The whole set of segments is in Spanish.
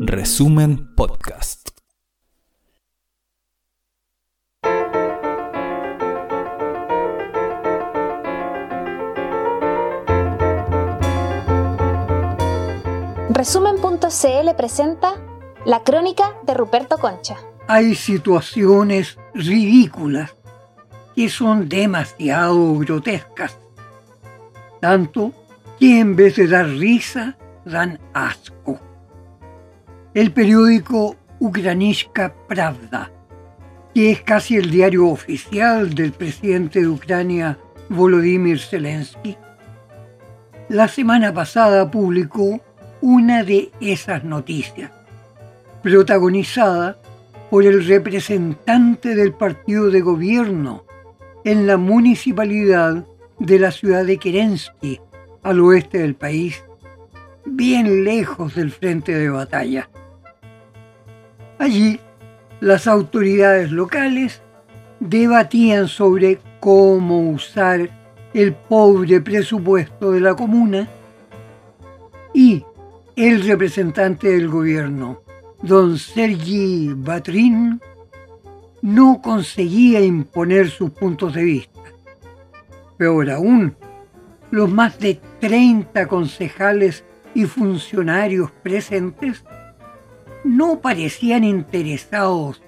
Resumen Podcast. Resumen.cl presenta la crónica de Ruperto Concha. Hay situaciones ridículas que son demasiado grotescas, tanto que en vez de dar risa, dan asco. El periódico Ukrainska Pravda, que es casi el diario oficial del presidente de Ucrania, Volodymyr Zelensky, la semana pasada publicó una de esas noticias, protagonizada por el representante del partido de gobierno en la municipalidad de la ciudad de Kerensky, al oeste del país, bien lejos del frente de batalla. Allí, las autoridades locales debatían sobre cómo usar el pobre presupuesto de la comuna y el representante del gobierno, don Sergi Batrin, no conseguía imponer sus puntos de vista. Peor aún, los más de 30 concejales y funcionarios presentes no parecían interesados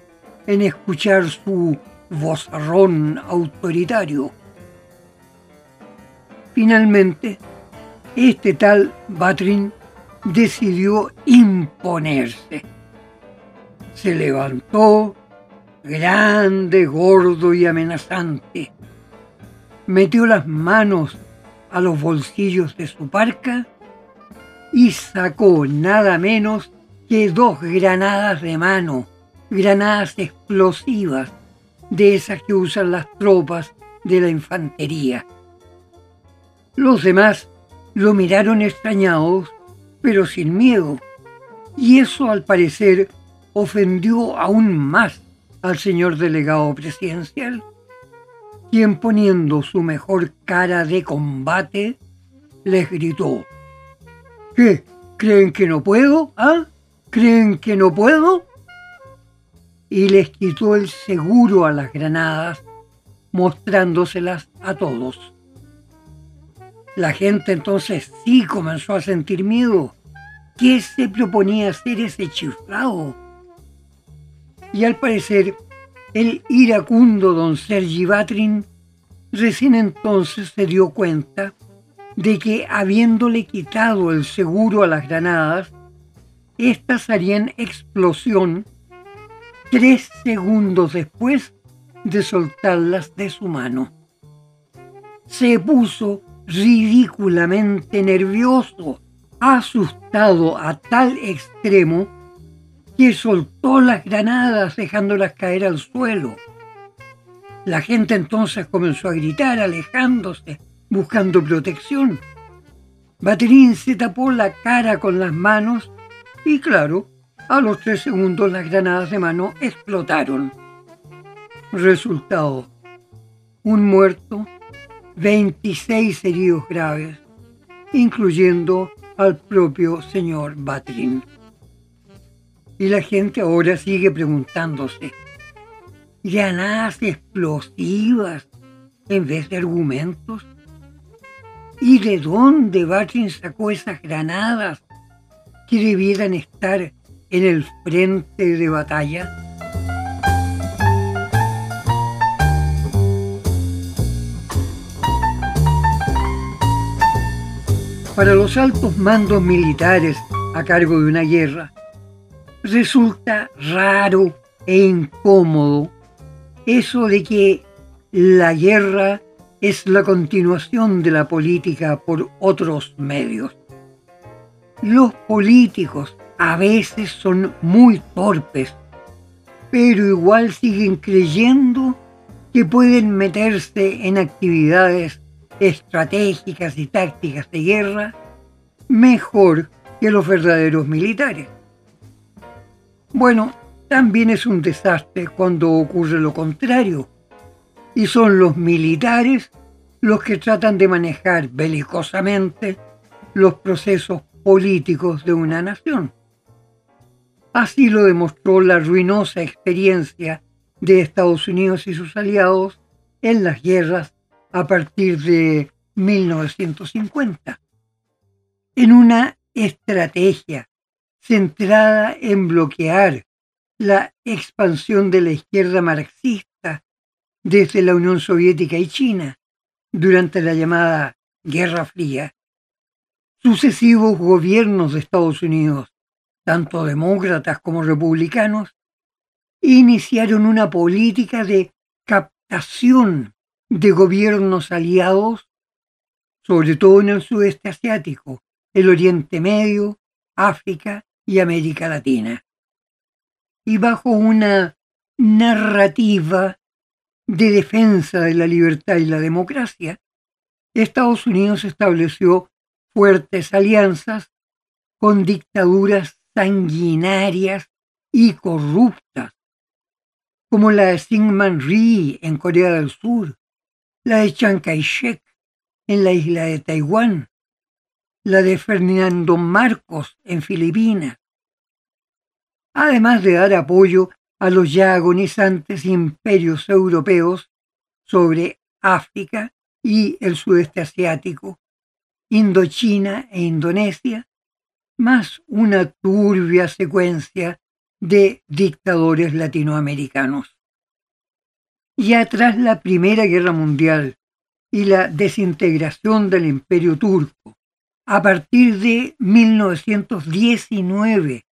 en escuchar su vozarrón autoritario. Finalmente, este tal Batrin decidió imponerse. Se levantó grande, gordo y amenazante. Metió las manos a los bolsillos de su parca y sacó nada menos que dos granadas de mano, granadas explosivas, de esas que usan las tropas de la infantería. Los demás lo miraron extrañados, pero sin miedo, y eso al parecer ofendió aún más al señor delegado presidencial, quien poniendo su mejor cara de combate, les gritó, ¿Qué? ¿Creen que no puedo? ¿Ah? ¿Creen que no puedo? Y les quitó el seguro a las granadas, mostrándoselas a todos. La gente entonces sí comenzó a sentir miedo. ¿Qué se proponía hacer ese chiflado? Y al parecer, el iracundo don Sergi Batrin recién entonces se dio cuenta de que habiéndole quitado el seguro a las granadas, éstas harían explosión tres segundos después de soltarlas de su mano. Se puso ridículamente nervioso, asustado a tal extremo que soltó las granadas dejándolas caer al suelo. La gente entonces comenzó a gritar, alejándose, buscando protección. Baterín se tapó la cara con las manos y claro, a los tres segundos las granadas de mano explotaron. Resultado, un muerto, 26 heridos graves, incluyendo al propio señor Batrin. Y la gente ahora sigue preguntándose, ¿granadas explosivas en vez de argumentos? ¿Y de dónde Batrin sacó esas granadas que debieran estar en el frente de batalla? Para los altos mandos militares a cargo de una guerra, resulta raro e incómodo eso de que la guerra es la continuación de la política por otros medios. Los políticos a veces son muy torpes, pero igual siguen creyendo que pueden meterse en actividades estratégicas y tácticas de guerra mejor que los verdaderos militares. Bueno, también es un desastre cuando ocurre lo contrario, y son los militares los que tratan de manejar belicosamente los procesos políticos de una nación. Así lo demostró la ruinosa experiencia de Estados Unidos y sus aliados en las guerras a partir de 1950. En una estrategia centrada en bloquear la expansión de la izquierda marxista desde la Unión Soviética y China durante la llamada Guerra Fría, sucesivos gobiernos de Estados Unidos, tanto demócratas como republicanos, iniciaron una política de captación de gobiernos aliados, sobre todo en el sudeste asiático, el Oriente Medio, África y América Latina. Y bajo una narrativa de defensa de la libertad y la democracia, Estados Unidos estableció fuertes alianzas con dictaduras sanguinarias y corruptas, como la de Syngman Rhee en Corea del Sur, la de Chiang Kai-shek en la isla de Taiwán, la de Fernando Marcos en Filipinas, además de dar apoyo a los ya agonizantes imperios europeos sobre África y el sudeste asiático, Indochina e Indonesia, más una turbia secuencia de dictadores latinoamericanos. Ya tras la Primera Guerra Mundial y la desintegración del imperio turco, a partir de 1919,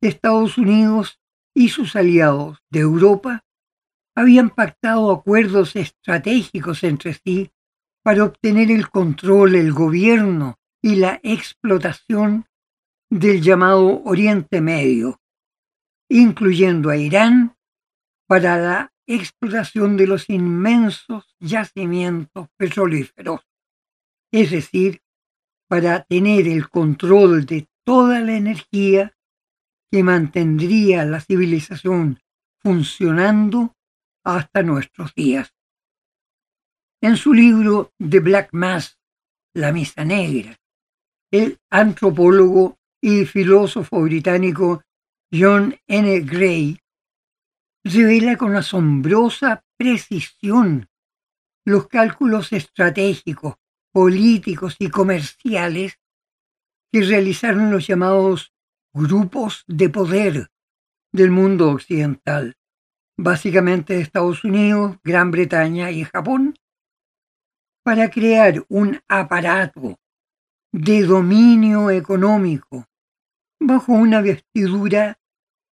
Estados Unidos y sus aliados de Europa habían pactado acuerdos estratégicos entre sí para obtener el control, el gobierno y la explotación del llamado Oriente Medio, incluyendo a Irán para la explotación de los inmensos yacimientos petrolíferos, es decir, para tener el control de toda la energía que mantendría la civilización funcionando hasta nuestros días. En su libro The Black Mass, La Misa Negra, el antropólogo y filósofo británico John N. Gray revela con asombrosa precisión los cálculos estratégicos, políticos y comerciales que realizaron los llamados grupos de poder del mundo occidental, básicamente Estados Unidos, Gran Bretaña y Japón, para crear un aparato de dominio económico bajo una vestidura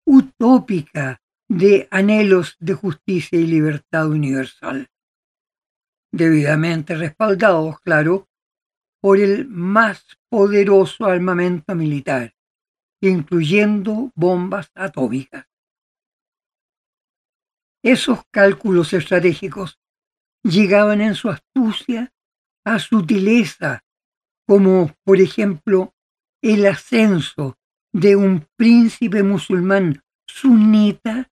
utópica de anhelos de justicia y libertad universal, debidamente respaldados, claro, por el más poderoso armamento militar, incluyendo bombas atómicas. Esos cálculos estratégicos llegaban en su astucia a sutileza, como por ejemplo el ascenso de un príncipe musulmán sunita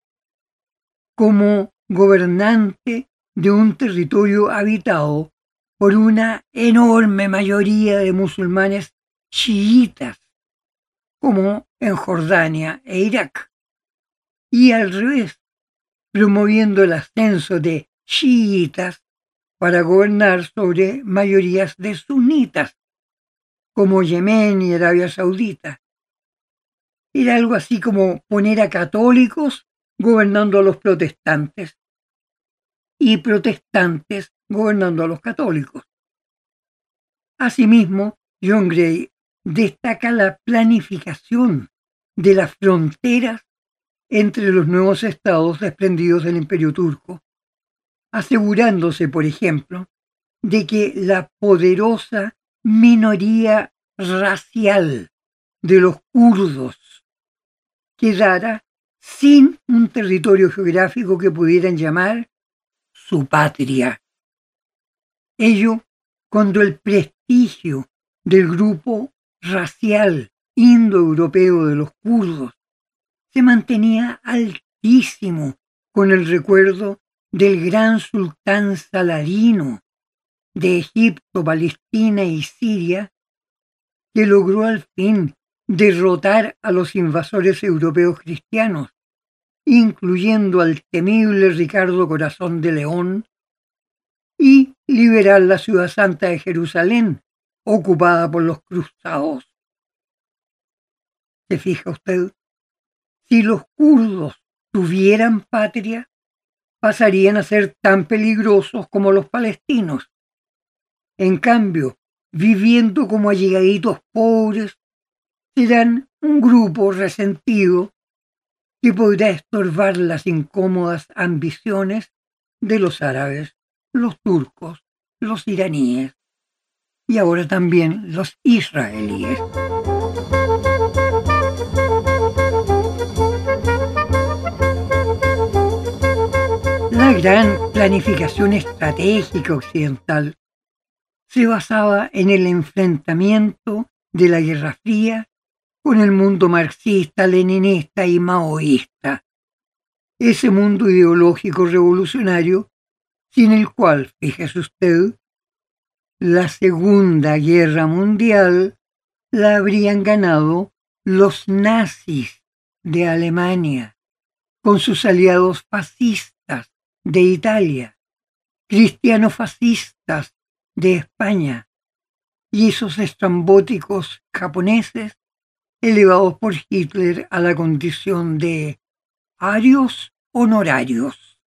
como gobernante de un territorio habitado por una enorme mayoría de musulmanes chiitas como en Jordania e Irak, y al revés, promoviendo el ascenso de chiitas para gobernar sobre mayorías de sunitas, como Yemen y Arabia Saudita. Era algo así como poner a católicos gobernando a los protestantes y protestantes gobernando a los católicos. Asimismo, John Gray destaca la planificación de las fronteras entre los nuevos estados desprendidos del imperio turco, asegurándose, por ejemplo, de que la poderosa minoría racial de los kurdos quedara sin un territorio geográfico que pudieran llamar su patria. Ello cuando el prestigio del grupo racial indoeuropeo de los kurdos se mantenía altísimo con el recuerdo del gran sultán Saladino de Egipto, Palestina y Siria, que logró al fin derrotar a los invasores europeos cristianos, incluyendo al temible Ricardo Corazón de León, y liberar la ciudad santa de Jerusalén, ocupada por los cruzados. ¿Se fija usted? Si los kurdos tuvieran patria, pasarían a ser tan peligrosos como los palestinos. En cambio, viviendo como allegaditos pobres, serán un grupo resentido que podrá estorbar las incómodas ambiciones de los árabes, los turcos, los iraníes y ahora también los israelíes. La gran planificación estratégica occidental se basaba en el enfrentamiento de la Guerra Fría con el mundo marxista, leninista y maoísta. Ese mundo ideológico revolucionario sin el cual, fíjese usted, la Segunda Guerra Mundial la habrían ganado los nazis de Alemania, con sus aliados fascistas de Italia, cristiano fascistas de España y esos estrambóticos japoneses elevados por Hitler a la condición de arios honorarios.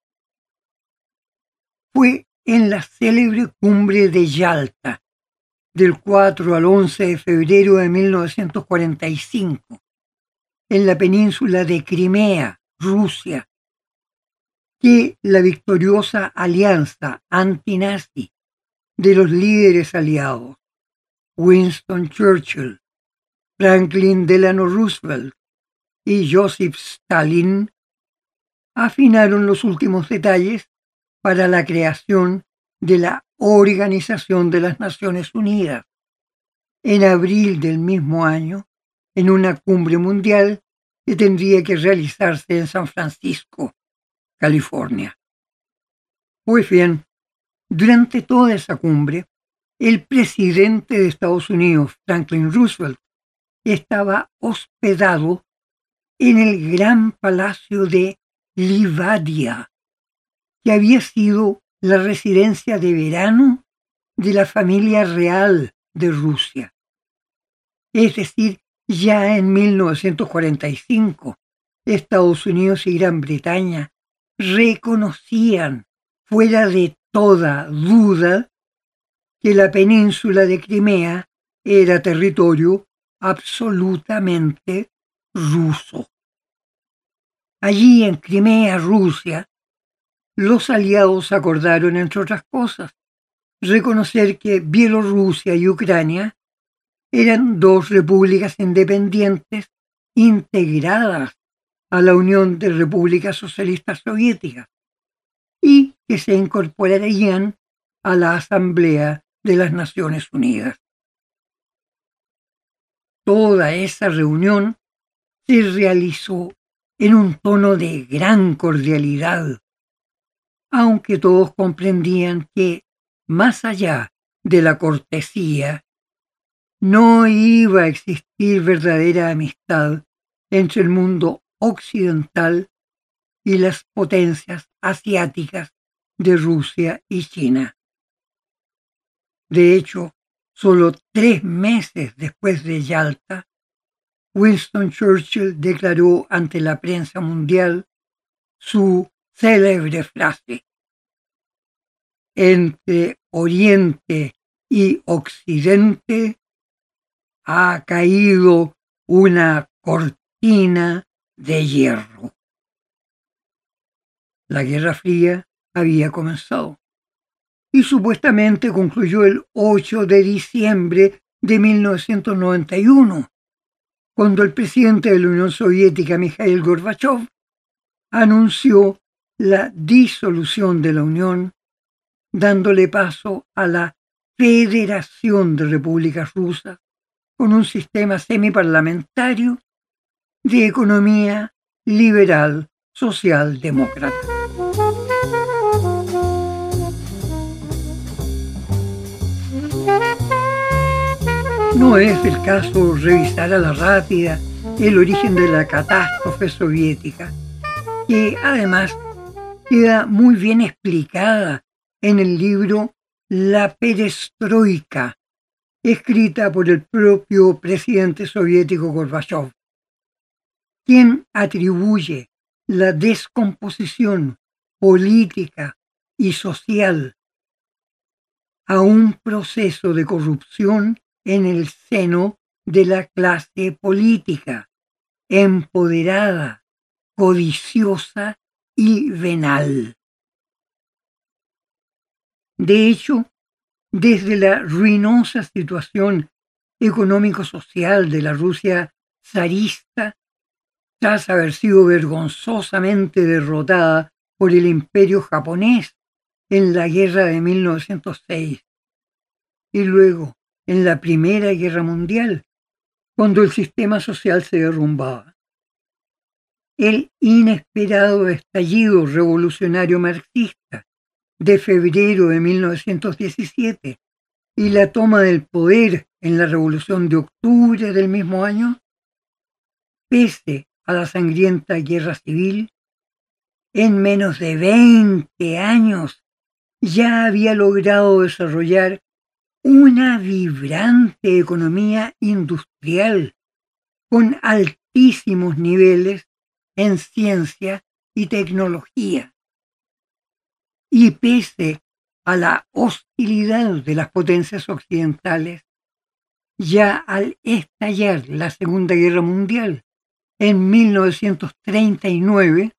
Fue en la célebre cumbre de Yalta del 4 al 11 de febrero de 1945 en la península de Crimea, Rusia, que la victoriosa alianza antinazi de los líderes aliados, Winston Churchill, Franklin Delano Roosevelt y Joseph Stalin, afinaron los últimos detalles para la creación de la Organización de las Naciones Unidas. En abril del mismo año, en una cumbre mundial que tendría que realizarse en San Francisco, California. Pues bien, durante toda esa cumbre, el presidente de Estados Unidos, Franklin Roosevelt, estaba hospedado en el gran palacio de Livadia, que había sido la residencia de verano de la familia real de Rusia. Es decir, ya en 1945, Estados Unidos y Gran Bretaña reconocían fuera de toda duda que la península de Crimea era territorio absolutamente ruso. Allí en Crimea, Rusia, los aliados acordaron, entre otras cosas, reconocer que Bielorrusia y Ucrania eran dos repúblicas independientes integradas a la Unión de Repúblicas Socialistas Soviéticas y que se incorporarían a la Asamblea de las Naciones Unidas. Toda esa reunión se realizó en un tono de gran cordialidad, aunque todos comprendían que, más allá de la cortesía, no iba a existir verdadera amistad entre el mundo occidental y las potencias asiáticas de Rusia y China. De hecho, solo tres meses después de Yalta, Winston Churchill declaró ante la prensa mundial su célebre frase. Entre Oriente y Occidente ha caído una cortina de hierro. La Guerra Fría había comenzado y supuestamente concluyó el 8 de diciembre de 1991, cuando el presidente de la Unión Soviética, Mikhail Gorbachev, anunció la disolución de la Unión, dándole paso a la Federación de Repúblicas Rusas con un sistema semiparlamentario de economía liberal socialdemócrata. No es el caso revisar a la rápida el origen de la catástrofe soviética, que además queda muy bien explicada en el libro La Perestroika, escrita por el propio presidente soviético Gorbachev, quien atribuye la descomposición política y social a un proceso de corrupción en el seno de la clase política, empoderada, codiciosa y venal. De hecho, desde la ruinosa situación económico-social de la Rusia zarista, tras haber sido vergonzosamente derrotada por el imperio japonés en la guerra de 1906 y luego en la Primera Guerra Mundial, cuando el sistema social se derrumbaba. El inesperado estallido revolucionario marxista de febrero de 1917 y la toma del poder en la Revolución de Octubre del mismo año, pese a la sangrienta guerra civil, en menos de 20 años ya había logrado desarrollar una vibrante economía industrial con altísimos niveles en ciencia y tecnología. Y pese a la hostilidad de las potencias occidentales, ya al estallar la Segunda Guerra Mundial en 1939,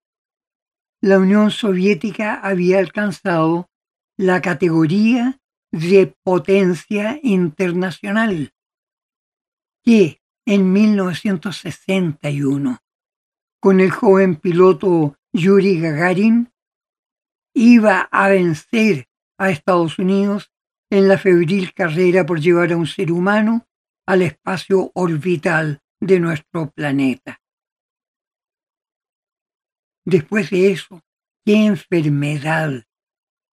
la Unión Soviética había alcanzado la categoría de potencia internacional, que en 1961, con el joven piloto Yuri Gagarin, iba a vencer a Estados Unidos en la febril carrera por llevar a un ser humano al espacio orbital de nuestro planeta. Después de eso, qué enfermedad,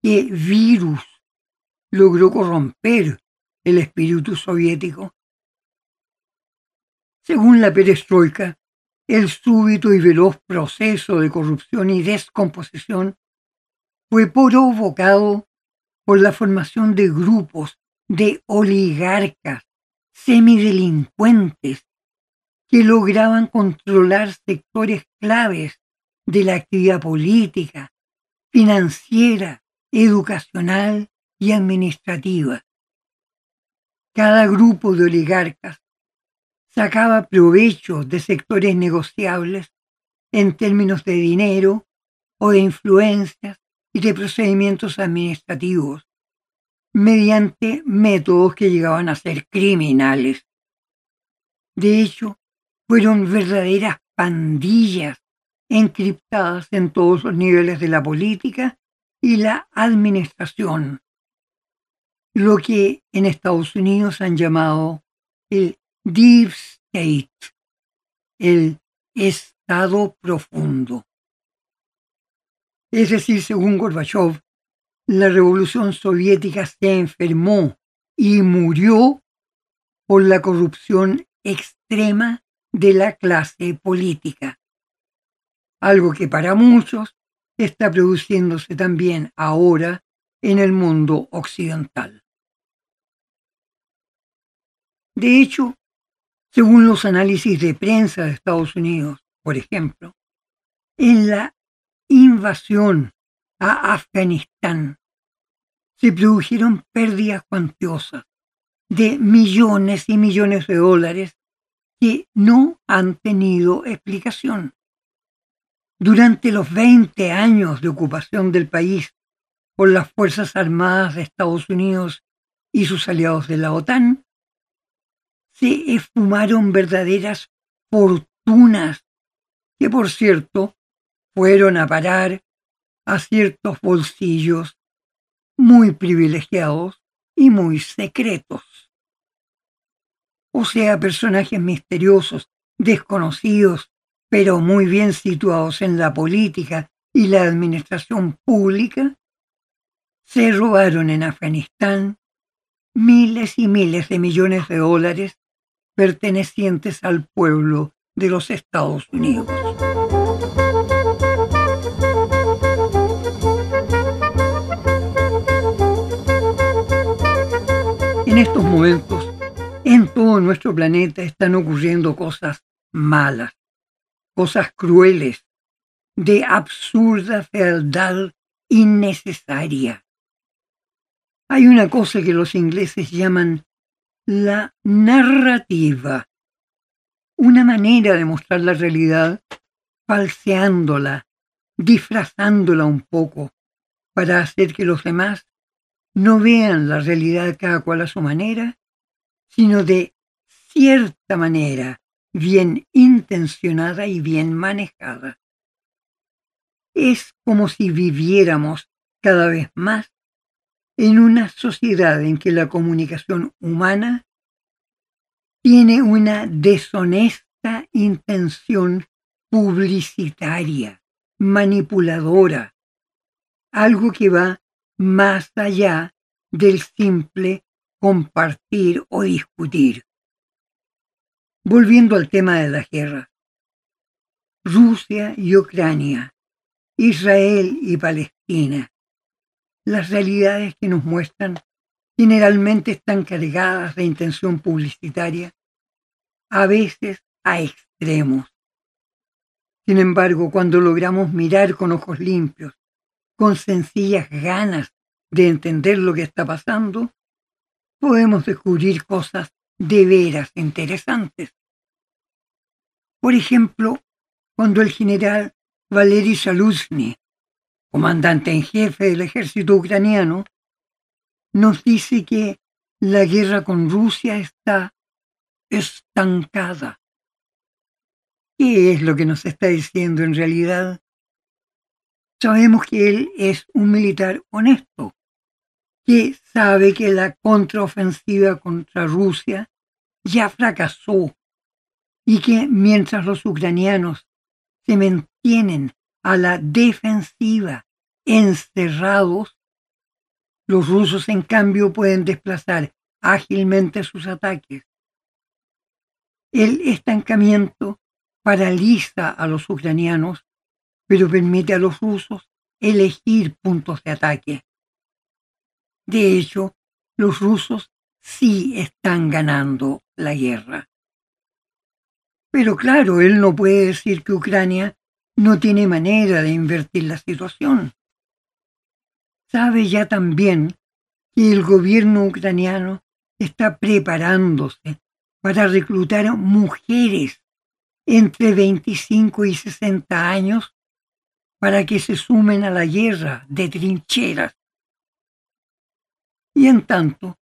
qué virus logró corromper el espíritu soviético. Según la perestroika, el súbito y veloz proceso de corrupción y descomposición fue provocado por la formación de grupos de oligarcas semidelincuentes que lograban controlar sectores claves de la actividad política, financiera, educacional y administrativa. Cada grupo de oligarcas sacaba provecho de sectores negociables en términos de dinero o de influencias y de procedimientos administrativos mediante métodos que llegaban a ser criminales. De hecho, fueron verdaderas pandillas encriptadas en todos los niveles de la política y la administración, lo que en Estados Unidos han llamado el Deep State, el Estado profundo. Es decir, según Gorbachev, la revolución soviética se enfermó y murió por la corrupción extrema de la clase política, algo que para muchos está produciéndose también ahora en el mundo occidental. De hecho, según los análisis de prensa de Estados Unidos, por ejemplo, en la invasión a Afganistán se produjeron pérdidas cuantiosas de millones y millones de dólares que no han tenido explicación. Durante los 20 años de ocupación del país por las Fuerzas Armadas de Estados Unidos y sus aliados de la OTAN, se esfumaron verdaderas fortunas que, por cierto, fueron a parar a ciertos bolsillos muy privilegiados y muy secretos. O sea, personajes misteriosos, desconocidos, pero muy bien situados en la política y la administración pública, se robaron en Afganistán miles y miles de millones de dólares pertenecientes al pueblo de los Estados Unidos. En estos momentos, en todo nuestro planeta están ocurriendo cosas malas, cosas crueles, de absurda fealdad innecesaria. Hay una cosa que los ingleses llaman la narrativa, una manera de mostrar la realidad falseándola, disfrazándola un poco, para hacer que los demás no vean la realidad cada cual a su manera, sino de cierta manera, bien intencionada y bien manejada. Es como si viviéramos cada vez más en una sociedad en que la comunicación humana tiene una deshonesta intención publicitaria, manipuladora, algo que va más allá del simple compartir o discutir. Volviendo al tema de la guerra. Rusia y Ucrania, Israel y Palestina. Las realidades que nos muestran generalmente están cargadas de intención publicitaria, a veces a extremos. Sin embargo, cuando logramos mirar con ojos limpios, con sencillas ganas de entender lo que está pasando, podemos descubrir cosas de veras interesantes. Por ejemplo, cuando el general Valery Saluzny, comandante en jefe del ejército ucraniano, nos dice que la guerra con Rusia está estancada. ¿Qué es lo que nos está diciendo en realidad? Sabemos que él es un militar honesto, que sabe que la contraofensiva contra Rusia ya fracasó y que mientras los ucranianos se mantienen a la defensiva, encerrados, los rusos en cambio pueden desplazar ágilmente sus ataques. El estancamiento paraliza a los ucranianos, pero permite a los rusos elegir puntos de ataque. De hecho, los rusos sí están ganando la guerra. Pero claro, él no puede decir que Ucrania no tiene manera de invertir la situación. Sabe ya también que el gobierno ucraniano está preparándose para reclutar mujeres entre 25 y 60 años para que se sumen a la guerra de trincheras y en tanto,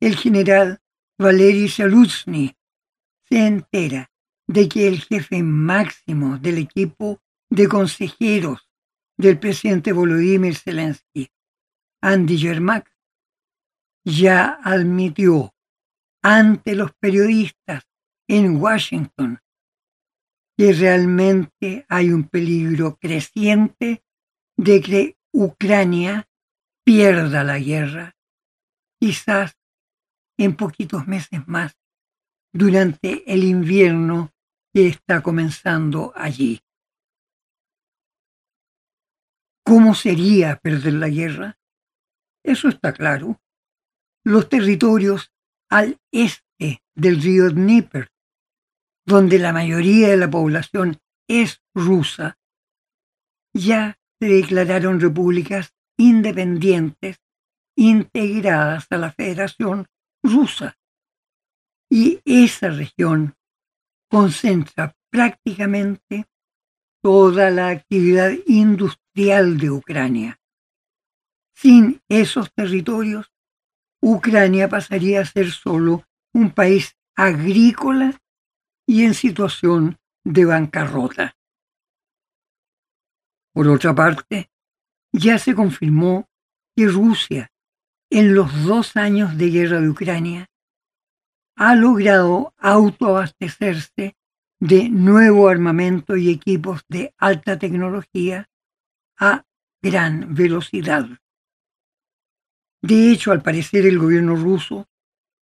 el general Valery Saluzny se entera de que el jefe máximo del equipo de consejeros del presidente Volodymyr Zelensky, Andy Yermak, ya admitió ante los periodistas en Washington que realmente hay un peligro creciente de que Ucrania pierda la guerra quizás en poquitos meses más, durante el invierno que está comenzando allí. ¿Cómo sería perder la guerra? Eso está claro. Los territorios al este del río Dnieper, donde la mayoría de la población es rusa, ya se declararon repúblicas independientes integradas a la Federación Rusa. Y esa región concentra prácticamente toda la actividad industrial de Ucrania. Sin esos territorios, Ucrania pasaría a ser solo un país agrícola y en situación de bancarrota. Por otra parte, ya se confirmó que Rusia en los dos años de guerra de Ucrania, ha logrado autoabastecerse de nuevo armamento y equipos de alta tecnología a gran velocidad. De hecho, al parecer el gobierno ruso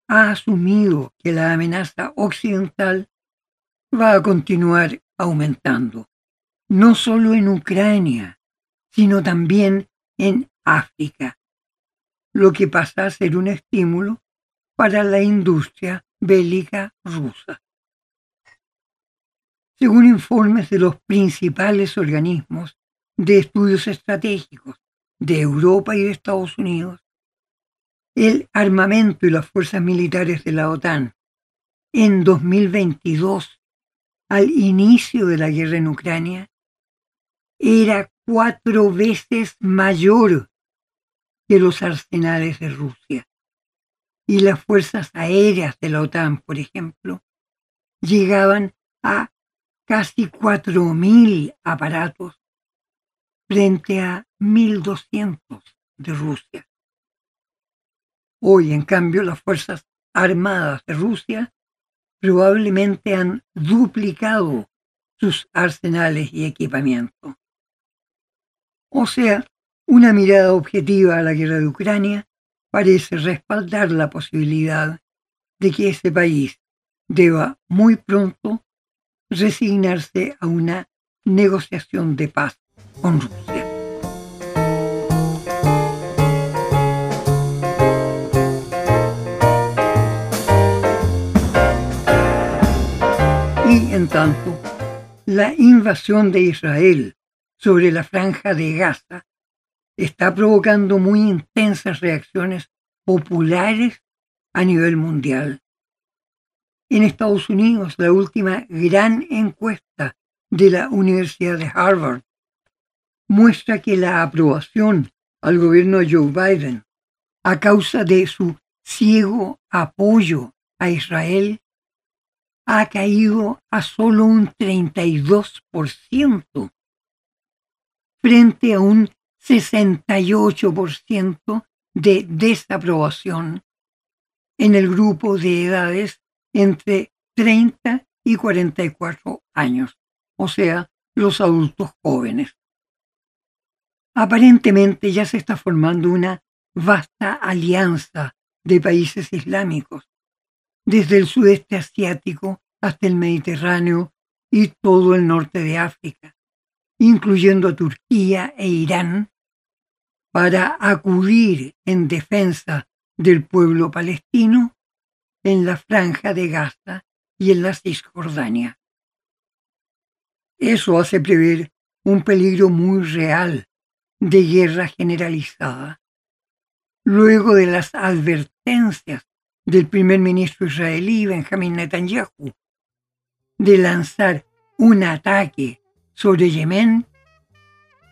ha asumido que la amenaza occidental va a continuar aumentando, no solo en Ucrania, sino también en África, lo que pasa a ser un estímulo para la industria bélica rusa. Según informes de los principales organismos de estudios estratégicos de Europa y de Estados Unidos, el armamento y las fuerzas militares de la OTAN en 2022, al inicio de la guerra en Ucrania, era cuatro veces mayor que los arsenales de Rusia. Y las fuerzas aéreas de la OTAN, por ejemplo, llegaban a casi 4.000 aparatos frente a 1.200 de Rusia. Hoy, en cambio, las Fuerzas Armadas de Rusia probablemente han duplicado sus arsenales y equipamiento. O sea, una mirada objetiva a la guerra de Ucrania parece respaldar la posibilidad de que ese país deba muy pronto resignarse a una negociación de paz con Rusia. Y en tanto, la invasión de Israel sobre la franja de Gaza está provocando muy intensas reacciones populares a nivel mundial. En Estados Unidos, la última gran encuesta de la Universidad de Harvard muestra que la aprobación al gobierno de Joe Biden a causa de su ciego apoyo a Israel ha caído a solo un 32% frente a un 68% de desaprobación en el grupo de edades entre 30 y 44 años, o sea, los adultos jóvenes. Aparentemente ya se está formando una vasta alianza de países islámicos, desde el sudeste asiático hasta el Mediterráneo y todo el norte de África, incluyendo a Turquía e Irán, para acudir en defensa del pueblo palestino en la franja de Gaza y en la Cisjordania. Eso hace prever un peligro muy real de guerra generalizada. Luego de las advertencias del primer ministro israelí Benjamin Netanyahu de lanzar un ataque sobre Yemen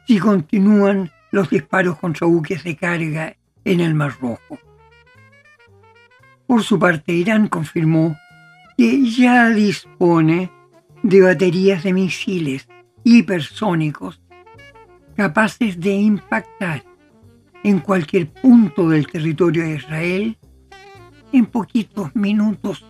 si continúan los disparos contra buques de carga en el Mar Rojo. Por su parte, Irán confirmó que ya dispone de baterías de misiles hipersónicos capaces de impactar en cualquier punto del territorio de Israel en poquitos minutos.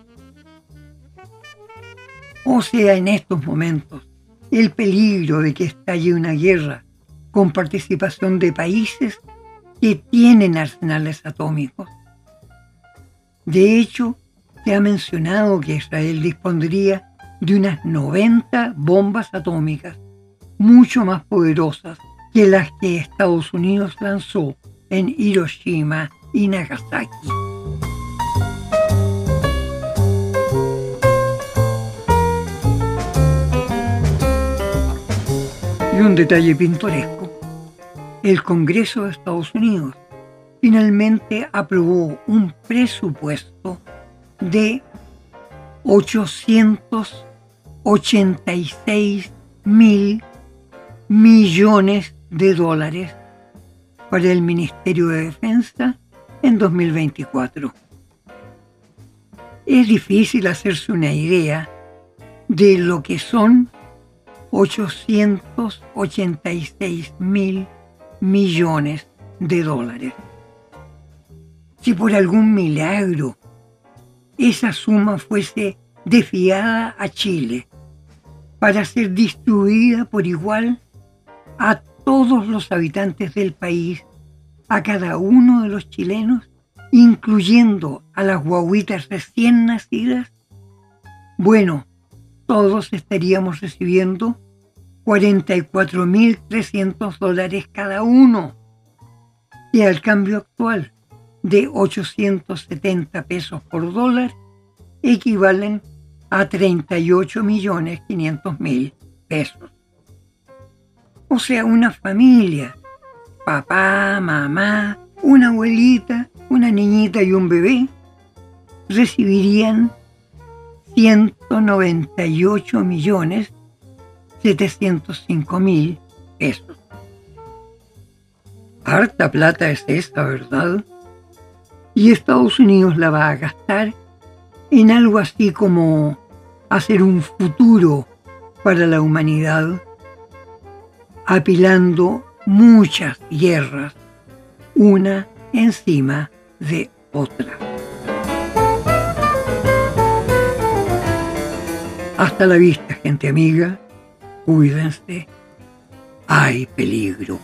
O sea, en estos momentos, el peligro de que estalle una guerra con participación de países que tienen arsenales atómicos. De hecho, se ha mencionado que Israel dispondría de unas 90 bombas atómicas, mucho más poderosas que las que Estados Unidos lanzó en Hiroshima y Nagasaki. Y un detalle pintoresco. El Congreso de Estados Unidos finalmente aprobó un presupuesto de 886 mil millones de dólares para el Ministerio de Defensa en 2024. Es difícil hacerse una idea de lo que son 886 mil millones de dólares. Si por algún milagro esa suma fuese desviada a Chile para ser distribuida por igual a todos los habitantes del país a cada uno de los chilenos, incluyendo a las guaguitas recién nacidas, bueno, todos estaríamos recibiendo 44.300 dólares cada uno. Y al cambio actual de 870 pesos por dólar, equivalen a 38.500.000 pesos. O sea, una familia, papá, mamá, una abuelita, una niñita y un bebé, recibirían 198 millones 705 mil pesos. Harta plata es esta, ¿verdad? Y Estados Unidos la va a gastar en algo así como hacer un futuro para la humanidad, apilando muchas guerras, una encima de otra. Hasta la vista, gente amiga. Cuídense. Hay peligro.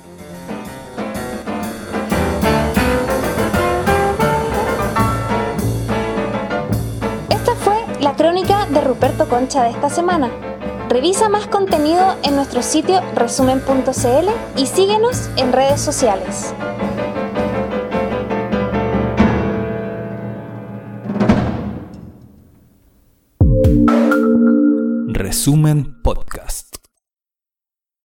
Esta fue la crónica de Ruperto Concha de esta semana. Revisa más contenido en nuestro sitio resumen.cl y síguenos en redes sociales. Resumen Podcast.